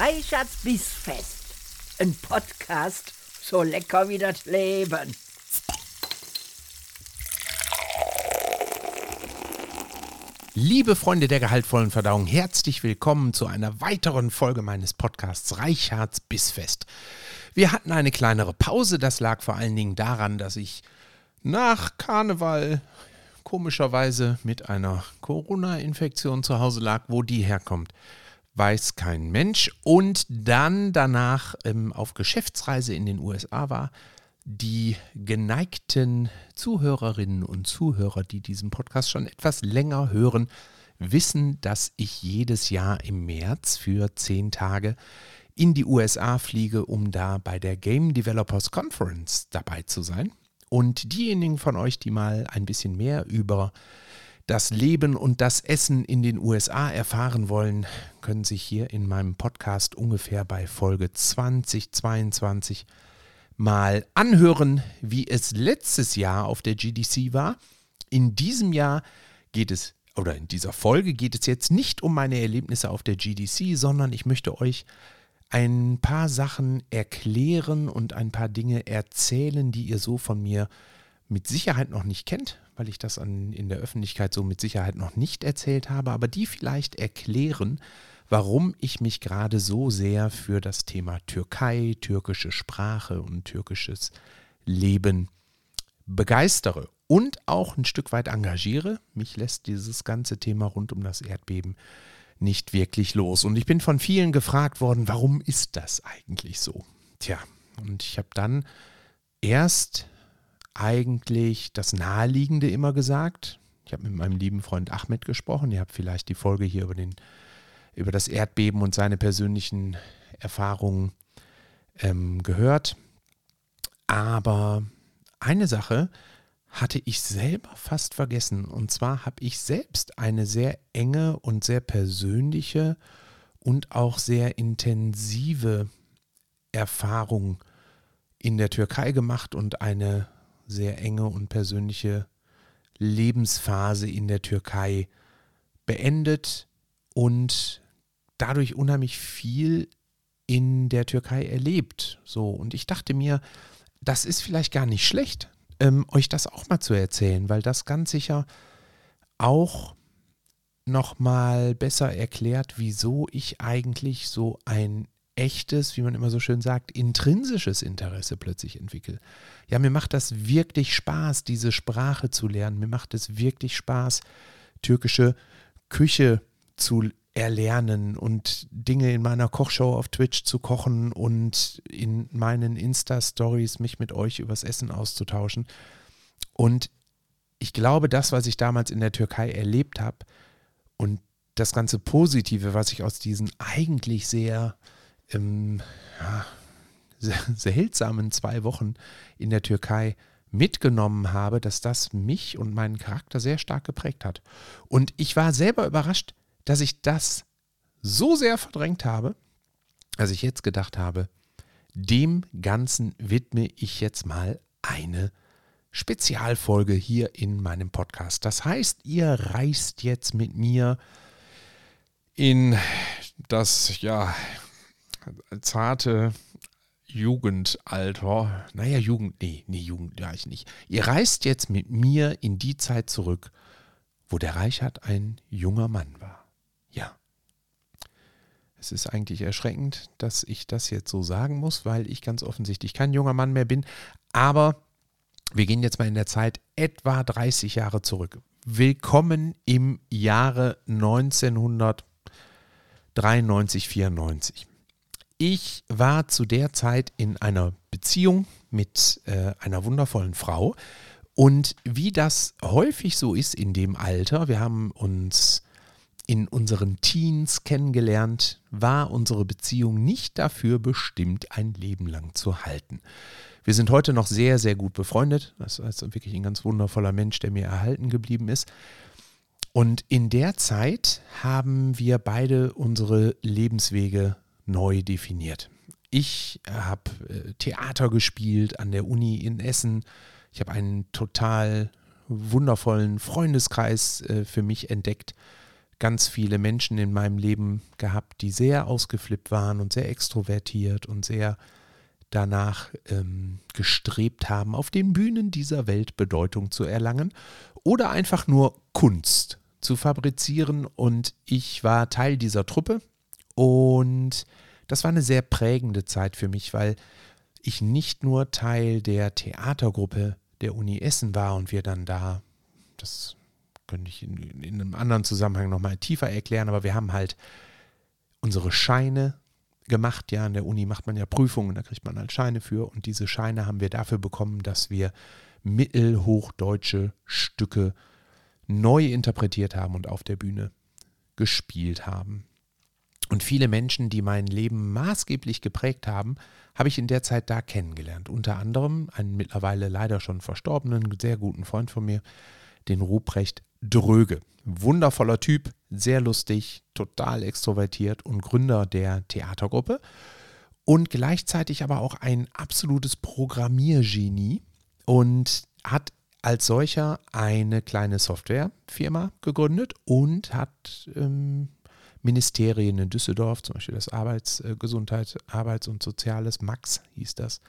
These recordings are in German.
Reichards Bissfest. Ein Podcast so lecker wie das Leben. Liebe Freunde der gehaltvollen Verdauung, herzlich willkommen zu einer weiteren Folge meines Podcasts Reichards Bissfest. Wir hatten eine kleinere Pause, das lag vor allen Dingen daran, dass ich nach Karneval komischerweise mit einer Corona-Infektion zu Hause lag, wo die herkommt weiß kein Mensch. Und dann danach ähm, auf Geschäftsreise in den USA war. Die geneigten Zuhörerinnen und Zuhörer, die diesen Podcast schon etwas länger hören, wissen, dass ich jedes Jahr im März für zehn Tage in die USA fliege, um da bei der Game Developers Conference dabei zu sein. Und diejenigen von euch, die mal ein bisschen mehr über das Leben und das Essen in den USA erfahren wollen, können sich hier in meinem Podcast ungefähr bei Folge 2022 mal anhören, wie es letztes Jahr auf der GDC war. In diesem Jahr geht es, oder in dieser Folge geht es jetzt nicht um meine Erlebnisse auf der GDC, sondern ich möchte euch ein paar Sachen erklären und ein paar Dinge erzählen, die ihr so von mir mit Sicherheit noch nicht kennt, weil ich das an, in der Öffentlichkeit so mit Sicherheit noch nicht erzählt habe, aber die vielleicht erklären, warum ich mich gerade so sehr für das Thema Türkei, türkische Sprache und türkisches Leben begeistere und auch ein Stück weit engagiere. Mich lässt dieses ganze Thema rund um das Erdbeben nicht wirklich los. Und ich bin von vielen gefragt worden, warum ist das eigentlich so? Tja, und ich habe dann erst eigentlich das Naheliegende immer gesagt. Ich habe mit meinem lieben Freund Ahmed gesprochen. Ihr habt vielleicht die Folge hier über, den, über das Erdbeben und seine persönlichen Erfahrungen ähm, gehört. Aber eine Sache hatte ich selber fast vergessen. Und zwar habe ich selbst eine sehr enge und sehr persönliche und auch sehr intensive Erfahrung in der Türkei gemacht und eine sehr enge und persönliche Lebensphase in der Türkei beendet und dadurch unheimlich viel in der Türkei erlebt. So, und ich dachte mir, das ist vielleicht gar nicht schlecht, ähm, euch das auch mal zu erzählen, weil das ganz sicher auch nochmal besser erklärt, wieso ich eigentlich so ein echtes, wie man immer so schön sagt, intrinsisches Interesse plötzlich entwickle. Ja, mir macht das wirklich Spaß, diese Sprache zu lernen. Mir macht es wirklich Spaß, türkische Küche zu erlernen und Dinge in meiner Kochshow auf Twitch zu kochen und in meinen Insta-Stories mich mit euch übers Essen auszutauschen. Und ich glaube, das, was ich damals in der Türkei erlebt habe und das ganze Positive, was ich aus diesen eigentlich sehr ähm, ja, seltsamen zwei Wochen in der Türkei mitgenommen habe, dass das mich und meinen Charakter sehr stark geprägt hat. Und ich war selber überrascht, dass ich das so sehr verdrängt habe, dass ich jetzt gedacht habe, dem Ganzen widme ich jetzt mal eine Spezialfolge hier in meinem Podcast. Das heißt, ihr reist jetzt mit mir in das, ja, zarte Jugendalter, naja, Jugend, nee, nee, Jugend ja ich nicht. Ihr reist jetzt mit mir in die Zeit zurück, wo der Reichert ein junger Mann war. Ja. Es ist eigentlich erschreckend, dass ich das jetzt so sagen muss, weil ich ganz offensichtlich kein junger Mann mehr bin. Aber wir gehen jetzt mal in der Zeit etwa 30 Jahre zurück. Willkommen im Jahre 1993, 94. Ich war zu der Zeit in einer Beziehung mit äh, einer wundervollen Frau. Und wie das häufig so ist in dem Alter, wir haben uns in unseren Teens kennengelernt, war unsere Beziehung nicht dafür bestimmt, ein Leben lang zu halten. Wir sind heute noch sehr, sehr gut befreundet. Das ist wirklich ein ganz wundervoller Mensch, der mir erhalten geblieben ist. Und in der Zeit haben wir beide unsere Lebenswege neu definiert. Ich habe äh, Theater gespielt an der Uni in Essen. Ich habe einen total wundervollen Freundeskreis äh, für mich entdeckt, ganz viele Menschen in meinem Leben gehabt, die sehr ausgeflippt waren und sehr extrovertiert und sehr danach ähm, gestrebt haben, auf den Bühnen dieser Welt Bedeutung zu erlangen oder einfach nur Kunst zu fabrizieren. Und ich war Teil dieser Truppe und das war eine sehr prägende Zeit für mich, weil ich nicht nur Teil der Theatergruppe der Uni Essen war und wir dann da, das könnte ich in, in einem anderen Zusammenhang nochmal tiefer erklären, aber wir haben halt unsere Scheine gemacht. Ja, an der Uni macht man ja Prüfungen, da kriegt man halt Scheine für. Und diese Scheine haben wir dafür bekommen, dass wir mittelhochdeutsche Stücke neu interpretiert haben und auf der Bühne gespielt haben. Und viele Menschen, die mein Leben maßgeblich geprägt haben, habe ich in der Zeit da kennengelernt. Unter anderem einen mittlerweile leider schon verstorbenen, sehr guten Freund von mir, den Ruprecht Dröge. Wundervoller Typ, sehr lustig, total extrovertiert und Gründer der Theatergruppe und gleichzeitig aber auch ein absolutes Programmiergenie und hat als solcher eine kleine Softwarefirma gegründet und hat ähm, Ministerien in Düsseldorf, zum Beispiel das Arbeitsgesundheit, äh, Arbeits- und Soziales, Max hieß das,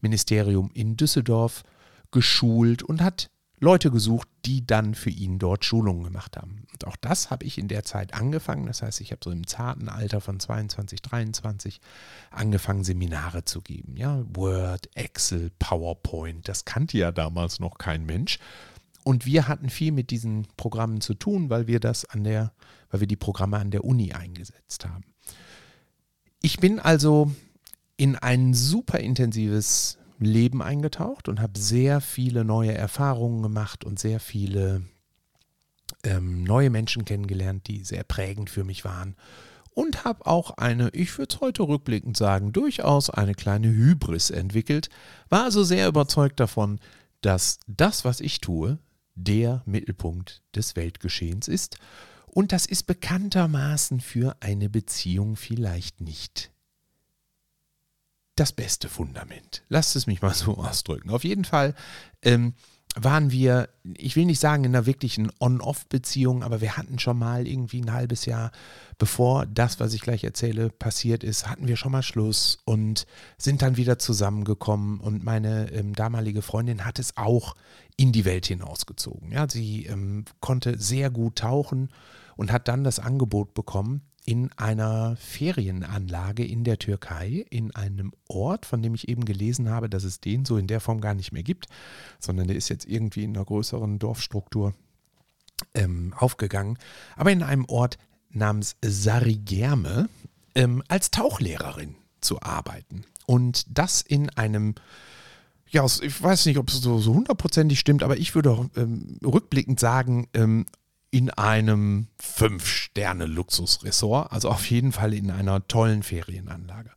Ministerium in Düsseldorf geschult und hat Leute gesucht, die dann für ihn dort Schulungen gemacht haben. Und auch das habe ich in der Zeit angefangen. Das heißt, ich habe so im zarten Alter von 22, 23 angefangen, Seminare zu geben. Ja, Word, Excel, PowerPoint, das kannte ja damals noch kein Mensch. Und wir hatten viel mit diesen Programmen zu tun, weil wir das an der, weil wir die Programme an der Uni eingesetzt haben. Ich bin also in ein super intensives Leben eingetaucht und habe sehr viele neue Erfahrungen gemacht und sehr viele ähm, neue Menschen kennengelernt, die sehr prägend für mich waren. Und habe auch eine, ich würde es heute rückblickend sagen, durchaus eine kleine Hybris entwickelt. War also sehr überzeugt davon, dass das, was ich tue, der Mittelpunkt des Weltgeschehens ist. Und das ist bekanntermaßen für eine Beziehung vielleicht nicht das beste Fundament. Lasst es mich mal so ausdrücken. Auf jeden Fall ähm, waren wir, ich will nicht sagen in einer wirklichen On-Off-Beziehung, aber wir hatten schon mal irgendwie ein halbes Jahr, bevor das, was ich gleich erzähle, passiert ist, hatten wir schon mal Schluss und sind dann wieder zusammengekommen. Und meine ähm, damalige Freundin hat es auch in die Welt hinausgezogen. Ja, sie ähm, konnte sehr gut tauchen und hat dann das Angebot bekommen, in einer Ferienanlage in der Türkei, in einem Ort, von dem ich eben gelesen habe, dass es den so in der Form gar nicht mehr gibt, sondern der ist jetzt irgendwie in einer größeren Dorfstruktur ähm, aufgegangen, aber in einem Ort namens Sarigerme ähm, als Tauchlehrerin zu arbeiten. Und das in einem ja, ich weiß nicht, ob es so, hundertprozentig stimmt, aber ich würde ähm, rückblickend sagen, ähm, in einem Fünf-Sterne-Luxusressort, also auf jeden Fall in einer tollen Ferienanlage.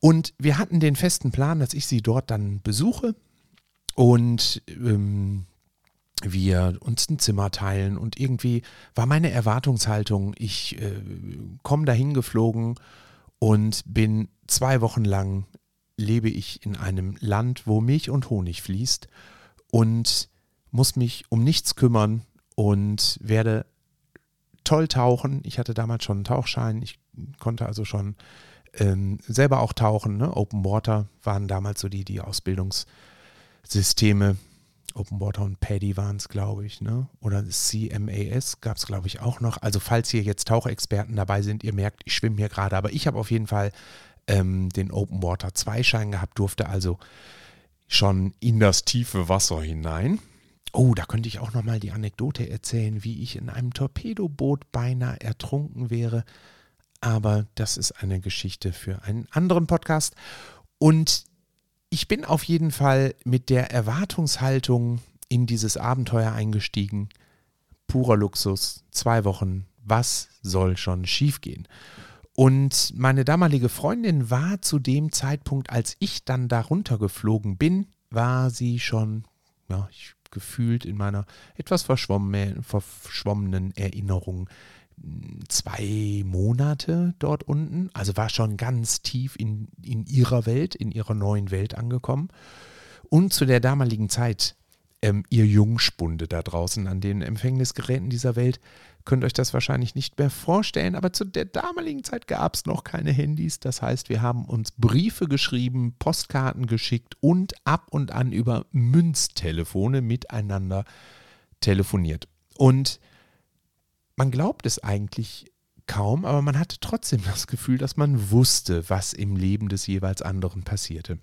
Und wir hatten den festen Plan, dass ich sie dort dann besuche und ähm, wir uns ein Zimmer teilen. Und irgendwie war meine Erwartungshaltung, ich äh, komme dahin geflogen und bin zwei Wochen lang, lebe ich in einem Land, wo Milch und Honig fließt und muss mich um nichts kümmern, und werde toll tauchen. Ich hatte damals schon einen Tauchschein. Ich konnte also schon ähm, selber auch tauchen. Ne? Open Water waren damals so die, die Ausbildungssysteme. Open Water und Paddy waren es, glaube ich. Ne? Oder CMAS gab es, glaube ich, auch noch. Also falls hier jetzt Tauchexperten dabei sind, ihr merkt, ich schwimme hier gerade. Aber ich habe auf jeden Fall ähm, den Open Water 2 Schein gehabt, durfte also schon in das tiefe Wasser hinein. Oh, da könnte ich auch noch mal die Anekdote erzählen, wie ich in einem Torpedoboot beinahe ertrunken wäre. Aber das ist eine Geschichte für einen anderen Podcast. Und ich bin auf jeden Fall mit der Erwartungshaltung in dieses Abenteuer eingestiegen. Purer Luxus, zwei Wochen. Was soll schon schiefgehen? Und meine damalige Freundin war zu dem Zeitpunkt, als ich dann darunter geflogen bin, war sie schon, ja, ich gefühlt in meiner etwas verschwommenen Erinnerung zwei Monate dort unten. Also war schon ganz tief in, in ihrer Welt, in ihrer neuen Welt angekommen. Und zu der damaligen Zeit ähm, ihr Jungspunde da draußen an den Empfängnisgeräten dieser Welt könnt euch das wahrscheinlich nicht mehr vorstellen, aber zu der damaligen Zeit gab es noch keine Handys. Das heißt, wir haben uns Briefe geschrieben, Postkarten geschickt und ab und an über Münztelefone miteinander telefoniert. Und man glaubt es eigentlich kaum, aber man hatte trotzdem das Gefühl, dass man wusste, was im Leben des jeweils anderen passierte.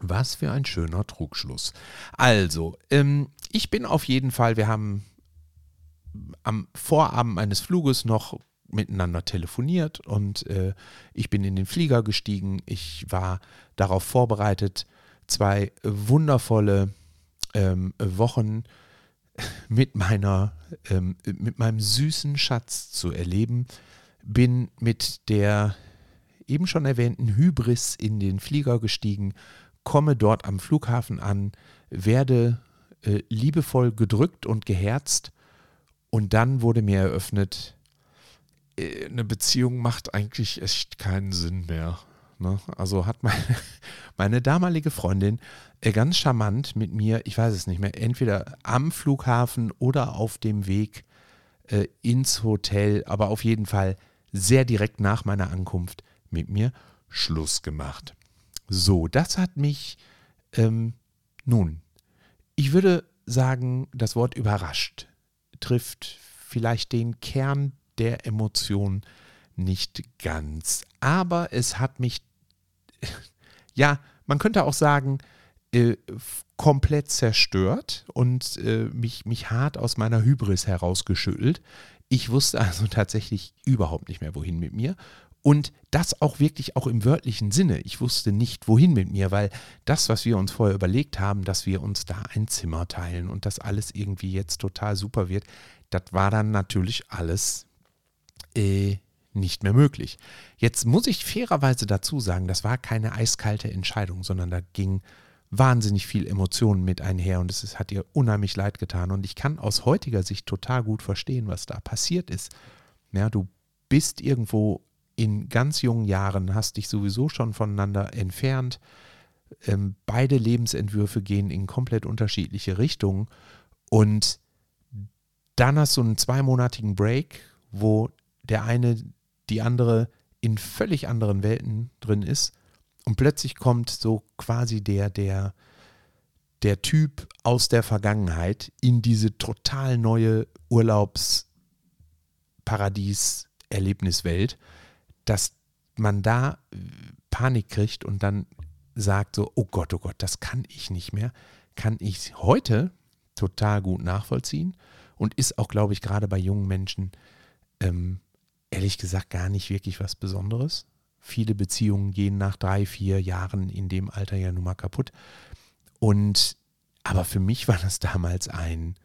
Was für ein schöner Trugschluss. Also, ähm, ich bin auf jeden Fall, wir haben am Vorabend meines Fluges noch miteinander telefoniert und äh, ich bin in den Flieger gestiegen. Ich war darauf vorbereitet, zwei wundervolle ähm, Wochen mit meiner, ähm, mit meinem süßen Schatz zu erleben. Bin mit der eben schon erwähnten Hybris in den Flieger gestiegen komme dort am Flughafen an, werde äh, liebevoll gedrückt und geherzt und dann wurde mir eröffnet, äh, eine Beziehung macht eigentlich echt keinen Sinn mehr. Ne? Also hat meine, meine damalige Freundin äh, ganz charmant mit mir, ich weiß es nicht mehr, entweder am Flughafen oder auf dem Weg äh, ins Hotel, aber auf jeden Fall sehr direkt nach meiner Ankunft mit mir Schluss gemacht. So, das hat mich, ähm, nun, ich würde sagen, das Wort überrascht trifft vielleicht den Kern der Emotion nicht ganz. Aber es hat mich, ja, man könnte auch sagen, äh, komplett zerstört und äh, mich, mich hart aus meiner Hybris herausgeschüttelt. Ich wusste also tatsächlich überhaupt nicht mehr, wohin mit mir. Und das auch wirklich auch im wörtlichen Sinne. Ich wusste nicht, wohin mit mir, weil das, was wir uns vorher überlegt haben, dass wir uns da ein Zimmer teilen und das alles irgendwie jetzt total super wird, das war dann natürlich alles äh, nicht mehr möglich. Jetzt muss ich fairerweise dazu sagen, das war keine eiskalte Entscheidung, sondern da ging wahnsinnig viel Emotionen mit einher und es hat ihr unheimlich leid getan. Und ich kann aus heutiger Sicht total gut verstehen, was da passiert ist. Ja, du bist irgendwo in ganz jungen Jahren, hast dich sowieso schon voneinander entfernt. Ähm, beide Lebensentwürfe gehen in komplett unterschiedliche Richtungen. Und dann hast du einen zweimonatigen Break, wo der eine die andere in völlig anderen Welten drin ist. Und plötzlich kommt so quasi der, der, der Typ aus der Vergangenheit in diese total neue Urlaubsparadies-Erlebniswelt dass man da äh, Panik kriegt und dann sagt so, oh Gott, oh Gott, das kann ich nicht mehr, kann ich heute total gut nachvollziehen und ist auch, glaube ich, gerade bei jungen Menschen ähm, ehrlich gesagt gar nicht wirklich was Besonderes. Viele Beziehungen gehen nach drei, vier Jahren in dem Alter ja nun mal kaputt. Und aber für mich war das damals ein,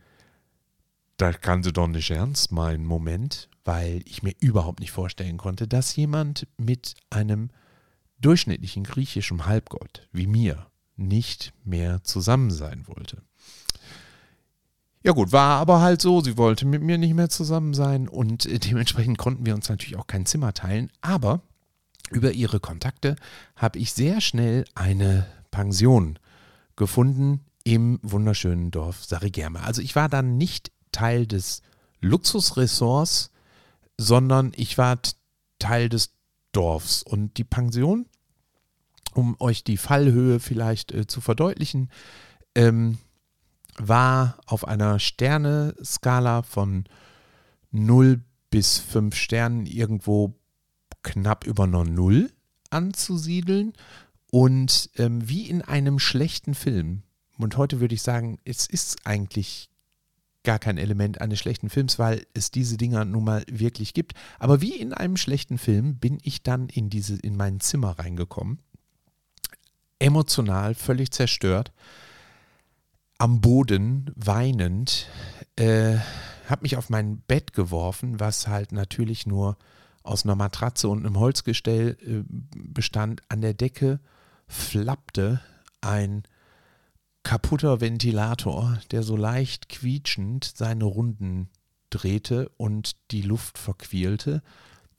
da kann sie doch nicht ernst meinen Moment, weil ich mir überhaupt nicht vorstellen konnte, dass jemand mit einem durchschnittlichen griechischen Halbgott wie mir nicht mehr zusammen sein wollte. Ja gut, war aber halt so, sie wollte mit mir nicht mehr zusammen sein und dementsprechend konnten wir uns natürlich auch kein Zimmer teilen, aber über ihre Kontakte habe ich sehr schnell eine Pension gefunden im wunderschönen Dorf Sarigerme. Also ich war dann nicht Teil des Luxusressorts sondern ich war Teil des Dorfs. Und die Pension, um euch die Fallhöhe vielleicht äh, zu verdeutlichen, ähm, war auf einer Sterne-Skala von 0 bis 5 Sternen irgendwo knapp über einer Null anzusiedeln. Und ähm, wie in einem schlechten Film, und heute würde ich sagen, es ist eigentlich gar kein Element eines schlechten Films, weil es diese Dinger nun mal wirklich gibt. Aber wie in einem schlechten Film bin ich dann in diese, in mein Zimmer reingekommen. Emotional, völlig zerstört, am Boden, weinend, äh, habe mich auf mein Bett geworfen, was halt natürlich nur aus einer Matratze und einem Holzgestell äh, bestand. An der Decke flappte ein kaputter Ventilator, der so leicht quietschend seine Runden drehte und die Luft verquielte.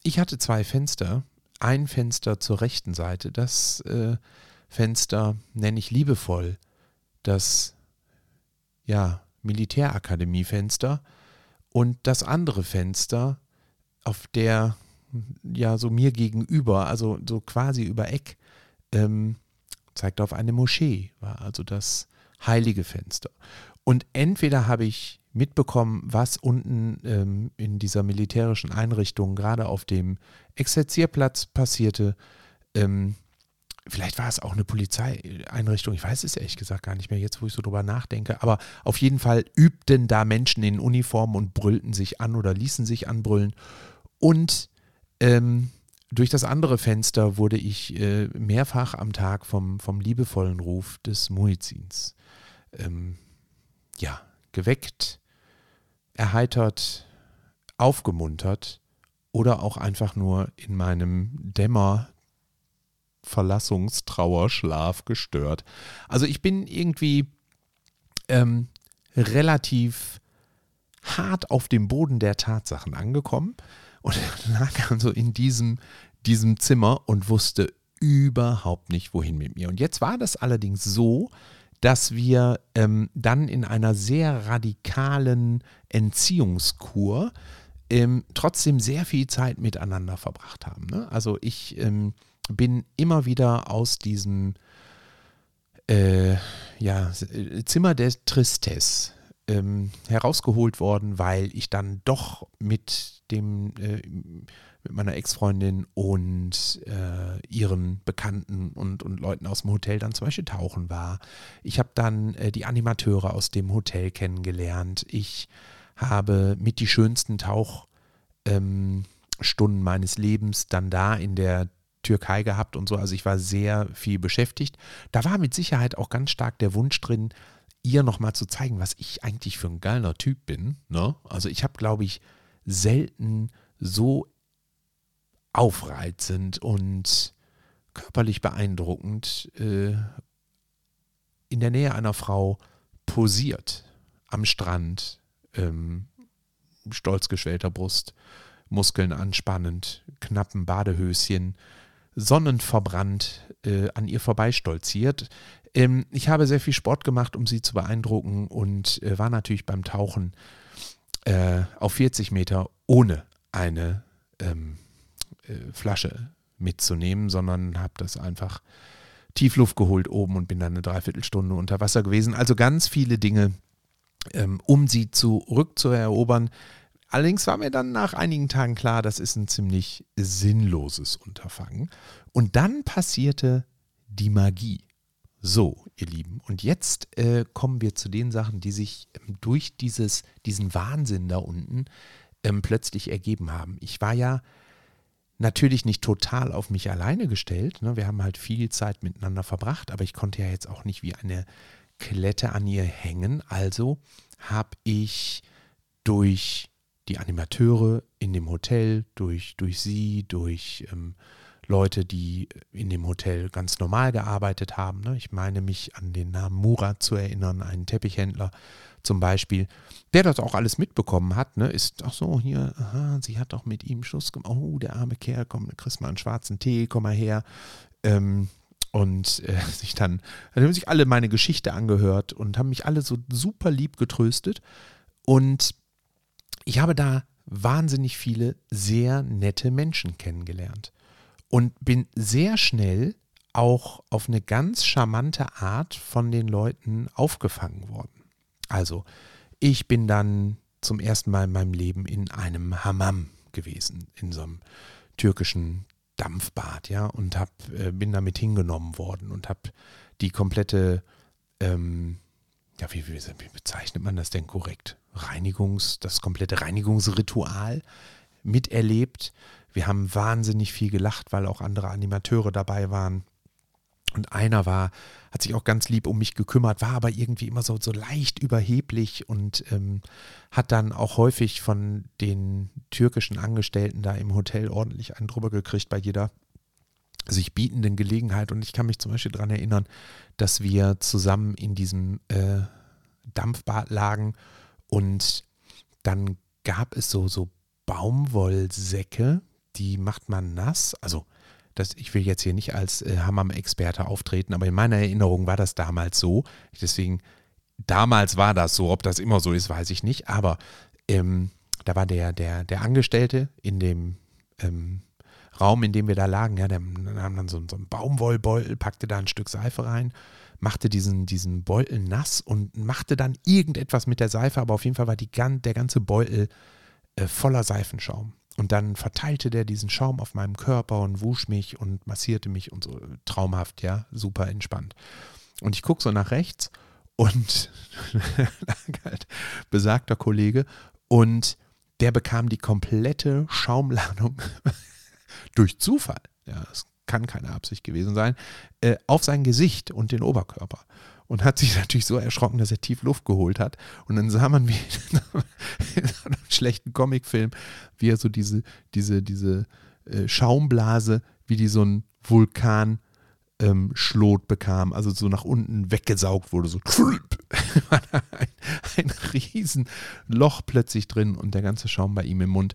Ich hatte zwei Fenster. Ein Fenster zur rechten Seite. Das äh, Fenster nenne ich liebevoll das ja, Militärakademiefenster und das andere Fenster auf der, ja, so mir gegenüber, also so quasi über Eck, ähm, zeigt auf eine Moschee, war also das heilige Fenster. Und entweder habe ich mitbekommen, was unten ähm, in dieser militärischen Einrichtung, gerade auf dem Exerzierplatz passierte. Ähm, vielleicht war es auch eine Polizeieinrichtung, ich weiß es ehrlich gesagt gar nicht mehr, jetzt wo ich so drüber nachdenke. Aber auf jeden Fall übten da Menschen in Uniform und brüllten sich an oder ließen sich anbrüllen. Und ähm, durch das andere Fenster wurde ich äh, mehrfach am Tag vom, vom liebevollen Ruf des Muizins ähm, ja, geweckt, erheitert, aufgemuntert oder auch einfach nur in meinem Dämmer Verlassungstrauerschlaf gestört. Also ich bin irgendwie ähm, relativ hart auf dem Boden der Tatsachen angekommen und lag also in diesem, diesem Zimmer und wusste überhaupt nicht, wohin mit mir. Und jetzt war das allerdings so, dass wir ähm, dann in einer sehr radikalen Entziehungskur ähm, trotzdem sehr viel Zeit miteinander verbracht haben. Ne? Also ich ähm, bin immer wieder aus diesem äh, ja, Zimmer der Tristesse ähm, herausgeholt worden, weil ich dann doch mit dem äh, mit meiner Ex-Freundin und äh, ihren Bekannten und, und Leuten aus dem Hotel dann zum Beispiel tauchen war. Ich habe dann äh, die Animateure aus dem Hotel kennengelernt. Ich habe mit die schönsten Tauchstunden ähm, meines Lebens dann da in der Türkei gehabt und so. Also ich war sehr viel beschäftigt. Da war mit Sicherheit auch ganz stark der Wunsch drin, ihr nochmal zu zeigen, was ich eigentlich für ein geiler Typ bin. Ne? Also ich habe, glaube ich, selten so aufreizend und körperlich beeindruckend äh, in der Nähe einer Frau posiert, am Strand, ähm, stolz geschwellter Brust, Muskeln anspannend, knappen Badehöschen, sonnenverbrannt äh, an ihr vorbeistolziert. Ähm, ich habe sehr viel Sport gemacht, um sie zu beeindrucken und äh, war natürlich beim Tauchen äh, auf 40 Meter ohne eine ähm, äh, Flasche mitzunehmen, sondern habe das einfach Tiefluft geholt oben und bin dann eine Dreiviertelstunde unter Wasser gewesen. Also ganz viele Dinge, ähm, um sie zurückzuerobern. Allerdings war mir dann nach einigen Tagen klar, das ist ein ziemlich sinnloses Unterfangen. Und dann passierte die Magie. So, ihr Lieben, und jetzt äh, kommen wir zu den Sachen, die sich ähm, durch dieses, diesen Wahnsinn da unten ähm, plötzlich ergeben haben. Ich war ja natürlich nicht total auf mich alleine gestellt. Ne? Wir haben halt viel Zeit miteinander verbracht, aber ich konnte ja jetzt auch nicht wie eine Klette an ihr hängen. Also habe ich durch die Animateure in dem Hotel, durch, durch sie, durch ähm, Leute, die in dem Hotel ganz normal gearbeitet haben. Ne? Ich meine mich an den Namen Murat zu erinnern, einen Teppichhändler zum Beispiel, der das auch alles mitbekommen hat, ne? ist, ach so, hier, aha, sie hat doch mit ihm Schluss gemacht, oh, der arme Kerl, komm, kriegst mal einen schwarzen Tee, komm mal her. Ähm, und äh, sich dann, dann haben sich alle meine Geschichte angehört und haben mich alle so super lieb getröstet. Und ich habe da wahnsinnig viele sehr nette Menschen kennengelernt und bin sehr schnell auch auf eine ganz charmante Art von den Leuten aufgefangen worden. Also, ich bin dann zum ersten Mal in meinem Leben in einem Hammam gewesen, in so einem türkischen Dampfbad, ja, und hab, äh, bin damit hingenommen worden und habe die komplette, ähm, ja, wie, wie, wie, bezeichnet man das denn korrekt? Reinigungs, das komplette Reinigungsritual miterlebt. Wir haben wahnsinnig viel gelacht, weil auch andere Animateure dabei waren. Und einer war, hat sich auch ganz lieb um mich gekümmert, war aber irgendwie immer so, so leicht überheblich und ähm, hat dann auch häufig von den türkischen Angestellten da im Hotel ordentlich einen drüber gekriegt bei jeder sich bietenden Gelegenheit. Und ich kann mich zum Beispiel daran erinnern, dass wir zusammen in diesem äh, Dampfbad lagen und dann gab es so, so Baumwollsäcke, die macht man nass. Also das, ich will jetzt hier nicht als äh, Hammam-Experte auftreten, aber in meiner Erinnerung war das damals so. Deswegen damals war das so, ob das immer so ist, weiß ich nicht, aber ähm, da war der, der, der Angestellte in dem ähm, Raum, in dem wir da lagen, ja, der nahm dann so, so einen Baumwollbeutel, packte da ein Stück Seife rein, machte diesen, diesen Beutel nass und machte dann irgendetwas mit der Seife, aber auf jeden Fall war die, der ganze Beutel äh, voller Seifenschaum. Und dann verteilte der diesen Schaum auf meinem Körper und wusch mich und massierte mich und so traumhaft, ja, super entspannt. Und ich gucke so nach rechts und halt besagter Kollege und der bekam die komplette Schaumladung durch Zufall, ja, das kann keine Absicht gewesen sein, äh, auf sein Gesicht und den Oberkörper. Und hat sich natürlich so erschrocken, dass er tief Luft geholt hat. Und dann sah man wie in einem schlechten Comicfilm, wie er so diese, diese, diese äh, Schaumblase, wie die so ein Vulkan ähm, Schlot bekam, also so nach unten weggesaugt wurde, so war ein, ein riesen Loch plötzlich drin und der ganze Schaum bei ihm im Mund.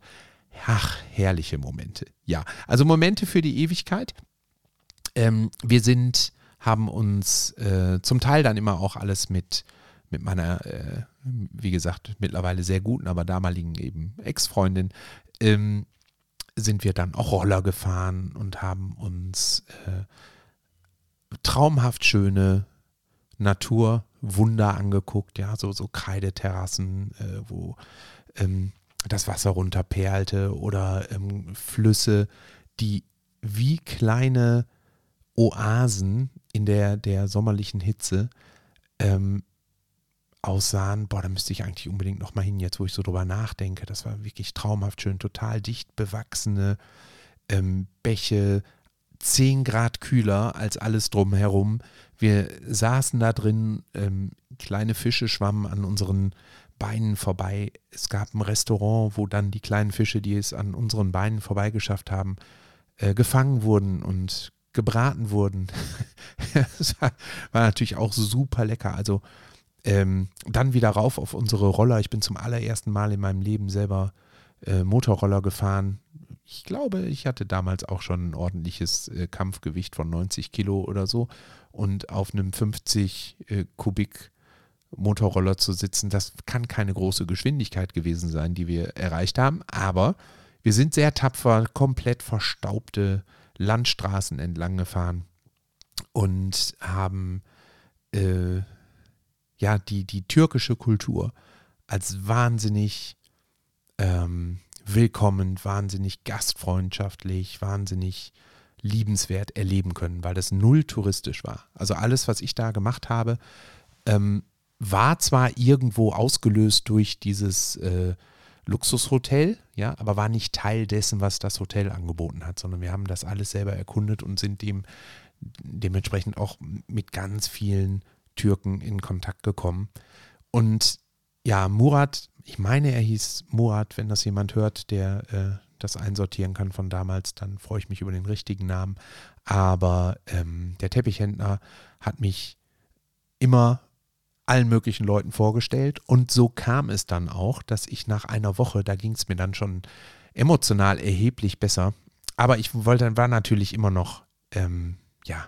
Ach, herrliche Momente. Ja, also Momente für die Ewigkeit. Ähm, wir sind, haben uns äh, zum Teil dann immer auch alles mit, mit meiner, äh, wie gesagt, mittlerweile sehr guten, aber damaligen eben Ex-Freundin, ähm, sind wir dann auch Roller gefahren und haben uns äh, traumhaft schöne Naturwunder angeguckt, ja, so, so Kreideterrassen, äh, wo ähm, das Wasser runterperlte oder ähm, Flüsse, die wie kleine Oasen in der, der sommerlichen Hitze ähm, aussahen. Boah, da müsste ich eigentlich unbedingt nochmal hin, jetzt wo ich so drüber nachdenke. Das war wirklich traumhaft schön, total dicht bewachsene ähm, Bäche, 10 Grad kühler als alles drumherum. Wir saßen da drin, ähm, kleine Fische schwammen an unseren Beinen vorbei. Es gab ein Restaurant, wo dann die kleinen Fische, die es an unseren Beinen vorbeigeschafft haben, äh, gefangen wurden und gebraten wurden. das war, natürlich auch super lecker. Also ähm, dann wieder rauf auf unsere Roller. Ich bin zum allerersten Mal in meinem Leben selber äh, Motorroller gefahren ich glaube, ich hatte damals auch schon ein ordentliches äh, Kampfgewicht von 90 Kilo oder so. Und auf einem 50 äh, Kubik Motorroller zu sitzen, das kann keine große Geschwindigkeit gewesen sein, die wir erreicht haben. Aber wir sind sehr tapfer, komplett verstaubte Landstraßen entlang gefahren und haben äh, ja die, die türkische Kultur als wahnsinnig ähm, willkommen, wahnsinnig gastfreundschaftlich, wahnsinnig liebenswert erleben können, weil das null touristisch war. Also alles, was ich da gemacht habe, ähm, war zwar irgendwo ausgelöst durch dieses äh, Luxushotel, ja, aber war nicht Teil dessen, was das Hotel angeboten hat, sondern wir haben das alles selber erkundet und sind dem dementsprechend auch mit ganz vielen Türken in Kontakt gekommen. Und ja, Murat ich meine, er hieß Murat. Wenn das jemand hört, der äh, das einsortieren kann von damals, dann freue ich mich über den richtigen Namen. Aber ähm, der Teppichhändler hat mich immer allen möglichen Leuten vorgestellt. Und so kam es dann auch, dass ich nach einer Woche, da ging es mir dann schon emotional erheblich besser. Aber ich wollte, war natürlich immer noch, ähm, ja,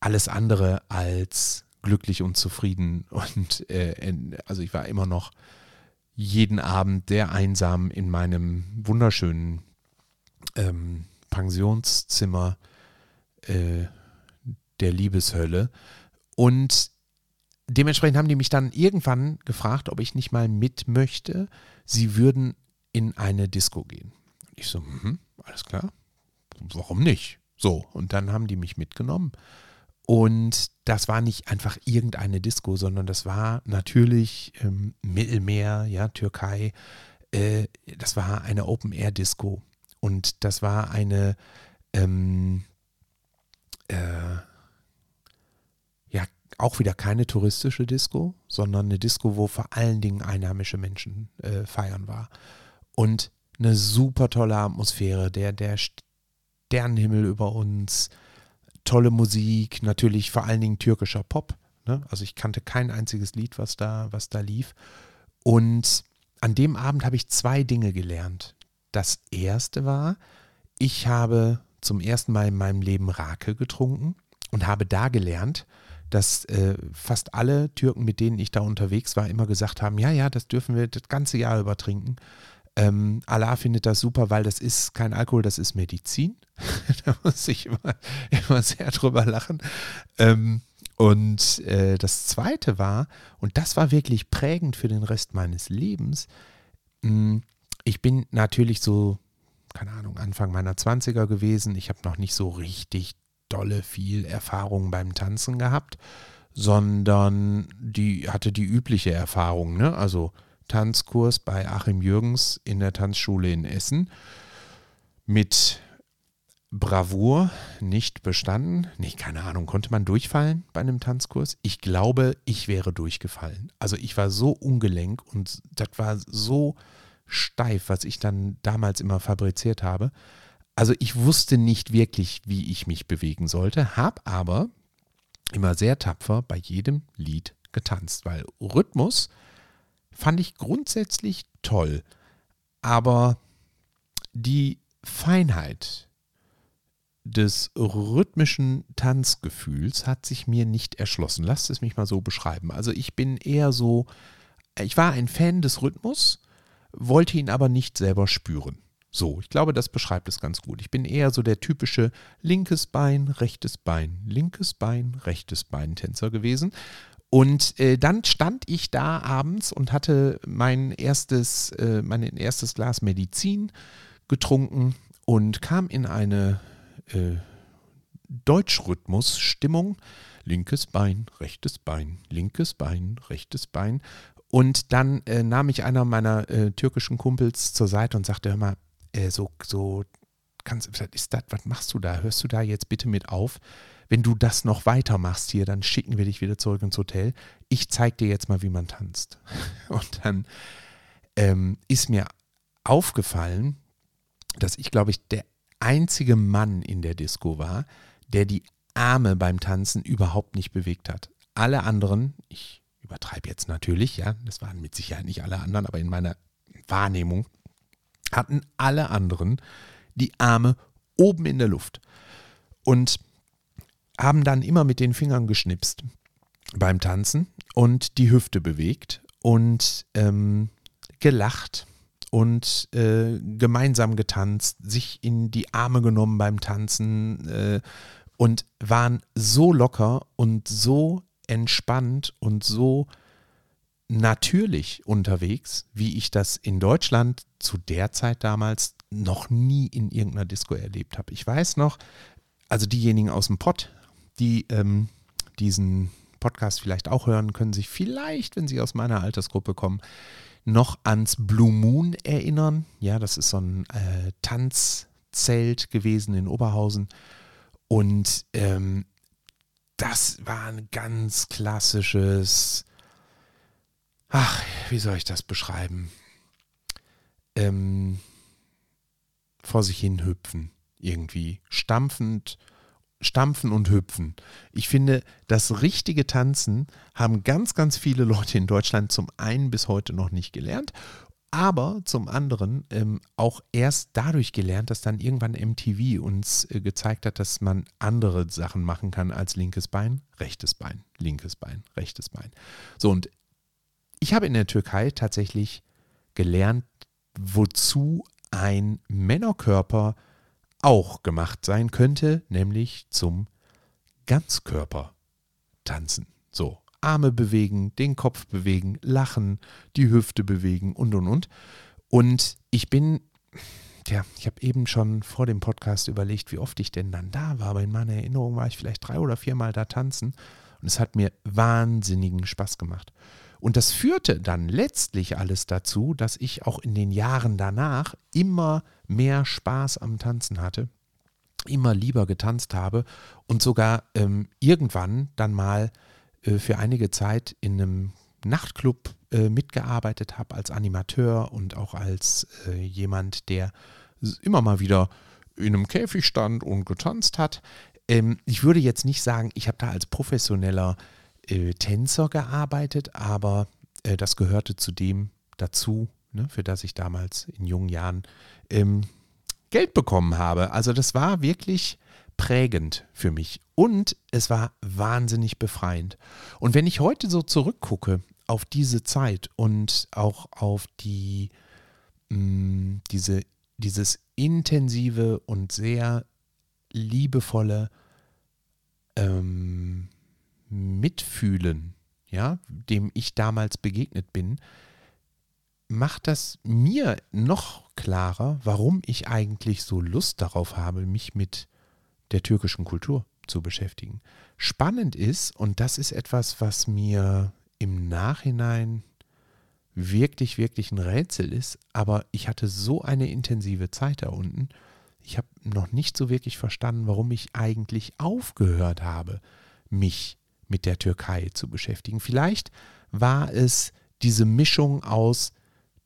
alles andere als glücklich und zufrieden. Und äh, also ich war immer noch jeden Abend sehr einsam in meinem wunderschönen ähm, Pensionszimmer äh, der Liebeshölle. Und dementsprechend haben die mich dann irgendwann gefragt, ob ich nicht mal mit möchte. Sie würden in eine Disco gehen. Und ich so, hm, alles klar, warum nicht? So, und dann haben die mich mitgenommen und das war nicht einfach irgendeine Disco, sondern das war natürlich ähm, Mittelmeer, ja, Türkei. Äh, das war eine Open-Air-Disco. Und das war eine, ähm, äh, auch wieder keine touristische Disco, sondern eine Disco, wo vor allen Dingen einheimische Menschen äh, feiern war. Und eine super tolle Atmosphäre, der, der Sternenhimmel über uns, tolle Musik, natürlich vor allen Dingen türkischer Pop. Ne? Also ich kannte kein einziges Lied, was da, was da lief. Und an dem Abend habe ich zwei Dinge gelernt. Das erste war, ich habe zum ersten Mal in meinem Leben Rake getrunken und habe da gelernt, dass äh, fast alle Türken, mit denen ich da unterwegs war, immer gesagt haben, ja, ja, das dürfen wir das ganze Jahr über trinken. Ähm, Allah findet das super, weil das ist kein Alkohol, das ist Medizin. da muss ich immer, immer sehr drüber lachen. Ähm, und äh, das Zweite war, und das war wirklich prägend für den Rest meines Lebens, mh, hm, ich bin natürlich so, keine Ahnung, Anfang meiner 20er gewesen. Ich habe noch nicht so richtig dolle viel Erfahrung beim Tanzen gehabt, sondern die hatte die übliche Erfahrung, ne? Also Tanzkurs bei Achim Jürgens in der Tanzschule in Essen mit Bravour nicht bestanden. Nee, keine Ahnung, konnte man durchfallen bei einem Tanzkurs? Ich glaube, ich wäre durchgefallen. Also ich war so ungelenk und das war so steif, was ich dann damals immer fabriziert habe. Also ich wusste nicht wirklich, wie ich mich bewegen sollte, habe aber immer sehr tapfer bei jedem Lied getanzt, weil Rhythmus fand ich grundsätzlich toll, aber die Feinheit des rhythmischen Tanzgefühls hat sich mir nicht erschlossen. Lasst es mich mal so beschreiben. Also ich bin eher so, ich war ein Fan des Rhythmus, wollte ihn aber nicht selber spüren. So, ich glaube, das beschreibt es ganz gut. Ich bin eher so der typische linkes Bein, rechtes Bein, linkes Bein, rechtes Bein Tänzer gewesen. Und äh, dann stand ich da abends und hatte mein erstes, äh, mein erstes Glas Medizin getrunken und kam in eine äh, Deutschrhythmus-Stimmung. Linkes Bein, rechtes Bein, linkes Bein, rechtes Bein. Und dann äh, nahm ich einer meiner äh, türkischen Kumpels zur Seite und sagte, hör mal, äh, so, so, kannst, ist das, was machst du da? Hörst du da jetzt bitte mit auf? Wenn du das noch weitermachst hier, dann schicken wir dich wieder zurück ins Hotel. Ich zeig dir jetzt mal, wie man tanzt. Und dann ähm, ist mir aufgefallen, dass ich, glaube ich, der einzige Mann in der Disco war, der die Arme beim Tanzen überhaupt nicht bewegt hat. Alle anderen, ich übertreibe jetzt natürlich, ja, das waren mit Sicherheit nicht alle anderen, aber in meiner Wahrnehmung hatten alle anderen die Arme oben in der Luft und haben dann immer mit den Fingern geschnipst beim Tanzen und die Hüfte bewegt und ähm, gelacht und äh, gemeinsam getanzt, sich in die Arme genommen beim Tanzen äh, und waren so locker und so entspannt und so natürlich unterwegs, wie ich das in Deutschland zu der Zeit damals noch nie in irgendeiner Disco erlebt habe. Ich weiß noch, also diejenigen aus dem Pott, die ähm, diesen Podcast vielleicht auch hören, können sich vielleicht, wenn sie aus meiner Altersgruppe kommen, noch ans Blue Moon erinnern. Ja, das ist so ein äh, Tanzzelt gewesen in Oberhausen. Und ähm, das war ein ganz klassisches ach, wie soll ich das beschreiben? Ähm, vor sich hin hüpfen, irgendwie. Stampfend, stampfen und hüpfen. Ich finde, das richtige Tanzen haben ganz, ganz viele Leute in Deutschland zum einen bis heute noch nicht gelernt aber zum anderen ähm, auch erst dadurch gelernt, dass dann irgendwann MTV uns äh, gezeigt hat, dass man andere Sachen machen kann als linkes Bein, rechtes Bein, linkes Bein, rechtes Bein. So, und ich habe in der Türkei tatsächlich gelernt, wozu ein Männerkörper auch gemacht sein könnte, nämlich zum Ganzkörper tanzen. So, Arme bewegen, den Kopf bewegen, lachen, die Hüfte bewegen und und und. Und ich bin, ja, ich habe eben schon vor dem Podcast überlegt, wie oft ich denn dann da war, aber in meiner Erinnerung war ich vielleicht drei oder viermal da tanzen und es hat mir wahnsinnigen Spaß gemacht. Und das führte dann letztlich alles dazu, dass ich auch in den Jahren danach immer mehr Spaß am Tanzen hatte, immer lieber getanzt habe und sogar ähm, irgendwann dann mal äh, für einige Zeit in einem Nachtclub äh, mitgearbeitet habe als Animateur und auch als äh, jemand, der immer mal wieder in einem Käfig stand und getanzt hat. Ähm, ich würde jetzt nicht sagen, ich habe da als professioneller äh, Tänzer gearbeitet, aber äh, das gehörte zu dem dazu, ne, für das ich damals in jungen Jahren ähm, Geld bekommen habe. Also das war wirklich prägend für mich und es war wahnsinnig befreiend. Und wenn ich heute so zurückgucke auf diese Zeit und auch auf die, mh, mm, diese, dieses intensive und sehr liebevolle ähm, Mitfühlen, ja, dem ich damals begegnet bin, macht das mir noch klarer, warum ich eigentlich so Lust darauf habe, mich mit der türkischen Kultur zu beschäftigen. Spannend ist, und das ist etwas, was mir im Nachhinein wirklich, wirklich ein Rätsel ist, aber ich hatte so eine intensive Zeit da unten. Ich habe noch nicht so wirklich verstanden, warum ich eigentlich aufgehört habe, mich mit der Türkei zu beschäftigen. Vielleicht war es diese Mischung aus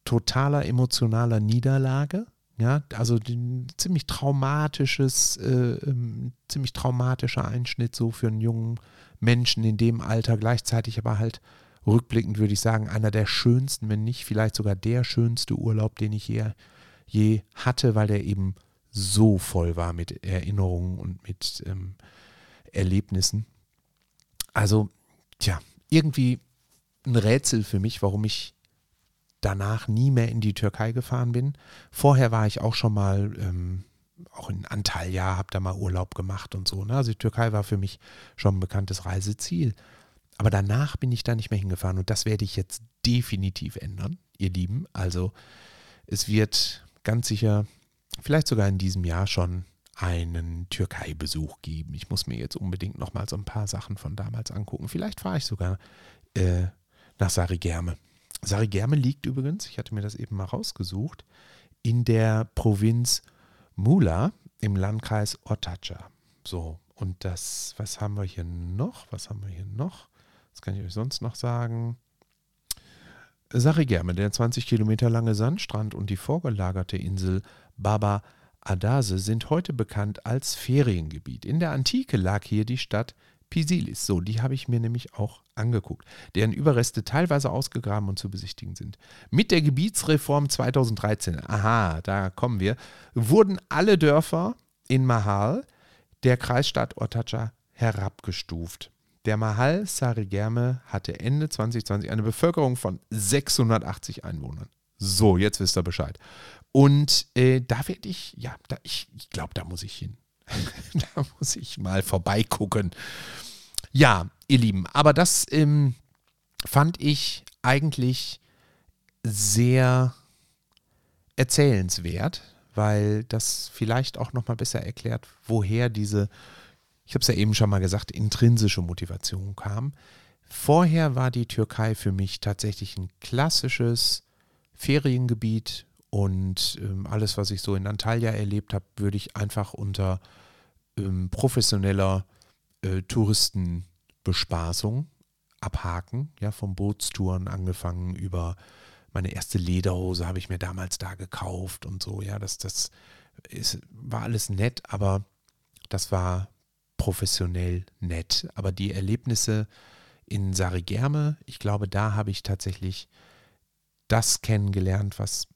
totaler emotionaler Niederlage, ja, also ein ziemlich traumatisches, äh, ähm, ziemlich traumatischer Einschnitt so für einen jungen Menschen in dem Alter, gleichzeitig aber halt rückblickend würde ich sagen, einer der schönsten, wenn nicht vielleicht sogar der schönste Urlaub, den ich je, je hatte, weil der eben so voll war mit Erinnerungen und mit ähm, Erlebnissen. Also, tja, irgendwie ein Rätsel für mich, warum ich danach nie mehr in die Türkei gefahren bin. Vorher war ich auch schon mal, ähm, auch in Antalya, habe da mal Urlaub gemacht und so. Ne? Also die Türkei war für mich schon ein bekanntes Reiseziel. Aber danach bin ich da nicht mehr hingefahren und das werde ich jetzt definitiv ändern, ihr Lieben. Also es wird ganz sicher, vielleicht sogar in diesem Jahr schon einen Türkei-Besuch geben. Ich muss mir jetzt unbedingt nochmal so ein paar Sachen von damals angucken. Vielleicht fahre ich sogar äh, nach Sarigerme. Sarigerme liegt übrigens, ich hatte mir das eben mal rausgesucht, in der Provinz Mula im Landkreis Ortaca. So, und das, was haben wir hier noch? Was haben wir hier noch? Was kann ich euch sonst noch sagen? Sarigerme, der 20 Kilometer lange Sandstrand und die vorgelagerte Insel Baba Adase sind heute bekannt als Feriengebiet. In der Antike lag hier die Stadt Pisilis. So, die habe ich mir nämlich auch angeguckt, deren Überreste teilweise ausgegraben und zu besichtigen sind. Mit der Gebietsreform 2013, aha, da kommen wir, wurden alle Dörfer in Mahal, der Kreisstadt Ortaca, herabgestuft. Der Mahal Sarigerme hatte Ende 2020 eine Bevölkerung von 680 Einwohnern. So, jetzt wisst ihr Bescheid. Und äh, da werde ich, ja, da, ich, ich glaube, da muss ich hin. da muss ich mal vorbeigucken. Ja, ihr Lieben, aber das ähm, fand ich eigentlich sehr erzählenswert, weil das vielleicht auch noch mal besser erklärt, woher diese, ich habe es ja eben schon mal gesagt, intrinsische Motivation kam. Vorher war die Türkei für mich tatsächlich ein klassisches Feriengebiet und ähm, alles, was ich so in Antalya erlebt habe, würde ich einfach unter ähm, professioneller äh, Touristenbespaßung abhaken. Ja, vom Bootstouren angefangen über meine erste Lederhose habe ich mir damals da gekauft und so. Ja, das, das ist, war alles nett, aber das war professionell nett. Aber die Erlebnisse in Sarigerme, ich glaube, da habe ich tatsächlich das kennengelernt, was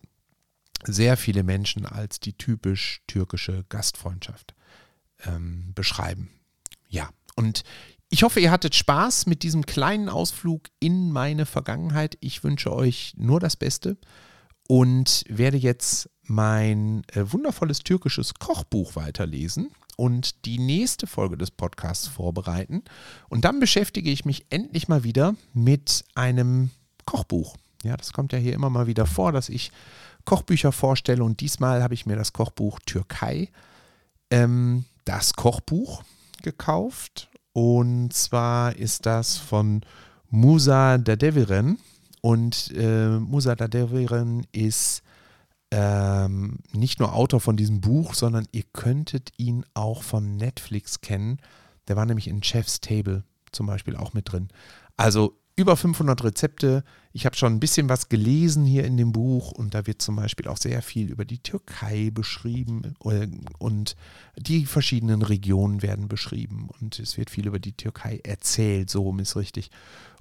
sehr viele Menschen als die typisch türkische Gastfreundschaft ähm, beschreiben. Ja, und ich hoffe, ihr hattet Spaß mit diesem kleinen Ausflug in meine Vergangenheit. Ich wünsche euch nur das Beste und werde jetzt mein äh, wundervolles türkisches Kochbuch weiterlesen und die nächste Folge des Podcasts vorbereiten. Und dann beschäftige ich mich endlich mal wieder mit einem Kochbuch. Ja, das kommt ja hier immer mal wieder vor, dass ich Kochbücher vorstelle und diesmal habe ich mir das Kochbuch Türkei, ähm, das Kochbuch gekauft und zwar ist das von Musa Dadeviren und äh, Musa Dadeviren ist ähm, nicht nur Autor von diesem Buch, sondern ihr könntet ihn auch von Netflix kennen. Der war nämlich in Chef's Table zum Beispiel auch mit drin. Also über 500 Rezepte. Ich habe schon ein bisschen was gelesen hier in dem Buch und da wird zum Beispiel auch sehr viel über die Türkei beschrieben äh, und die verschiedenen Regionen werden beschrieben und es wird viel über die Türkei erzählt, so rum ist richtig.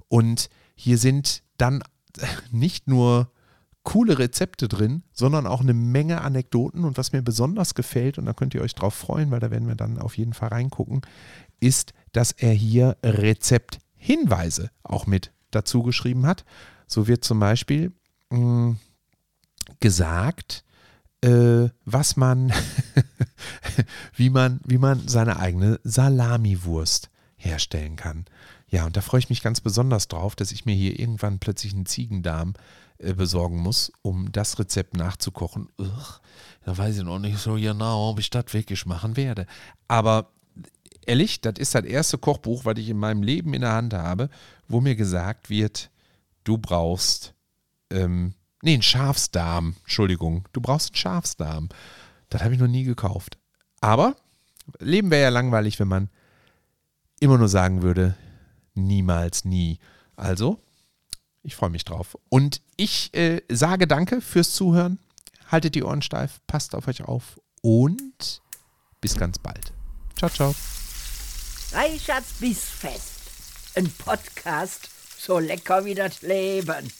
Und hier sind dann nicht nur coole Rezepte drin, sondern auch eine Menge Anekdoten. Und was mir besonders gefällt, und da könnt ihr euch drauf freuen, weil da werden wir dann auf jeden Fall reingucken, ist, dass er hier Rezepthinweise auch mit dazu geschrieben hat. So wird zum Beispiel mh, hm, gesagt, äh, was man, wie man, wie man seine eigene Salamiwurst herstellen kann. Ja, und da freue ich mich ganz besonders drauf, dass ich mir hier irgendwann plötzlich einen Ziegendarm äh, besorgen muss, um das Rezept nachzukochen. Ugh, da weiß ich noch nicht so genau, ob ich das wirklich machen werde. Aber ehrlich, das ist das erste Kochbuch, was ich in meinem Leben in der Hand habe, wo mir gesagt wird, du brauchst, ähm, nee, einen Schafsdarm, Entschuldigung, du brauchst einen Schafsdarm. Das habe ich noch nie gekauft. Aber Leben wäre ja langweilig, wenn man immer nur sagen würde, niemals nie. Also, ich freue mich drauf. Und ich äh, sage danke fürs Zuhören. Haltet die Ohren steif, passt auf euch auf und bis ganz bald. Ciao, ciao. Reichards Bissfest. Ein Podcast so lecker wie das Leben.